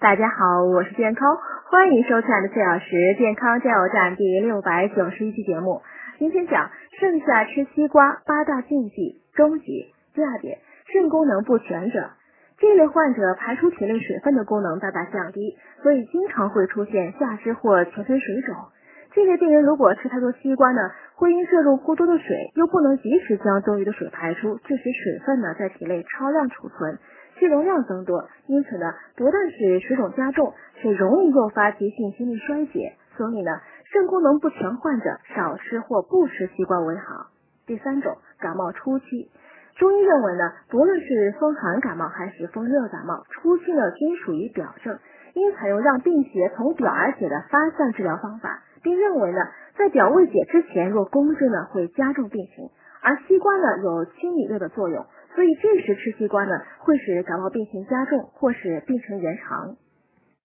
大家好，我是健康，欢迎收看的四小时健康加油站第六百九十一期节目。今天讲盛夏吃西瓜八大禁忌终极。第二点，肾功能不全者，这类患者排出体内水分的功能大大降低，所以经常会出现下肢或全身水肿。这类病人如果吃太多西瓜呢，会因摄入过多的水，又不能及时将多余的水排出，致使水分呢在体内超量储存。气容量增多，因此呢，不但使水肿加重，且容易诱发急性心力衰竭。所以呢，肾功能不全患者少吃或不吃西瓜为好。第三种，感冒初期，中医认为呢，不论是风寒感冒还是风热感冒，初期呢均属于表症，应采用让病邪从表而解的发散治疗方法，并认为呢，在表未解之前，若攻之呢，会加重病情。而西瓜呢，有清理热的作用。所以这时吃西瓜呢，会使感冒病情加重，或使病程延长。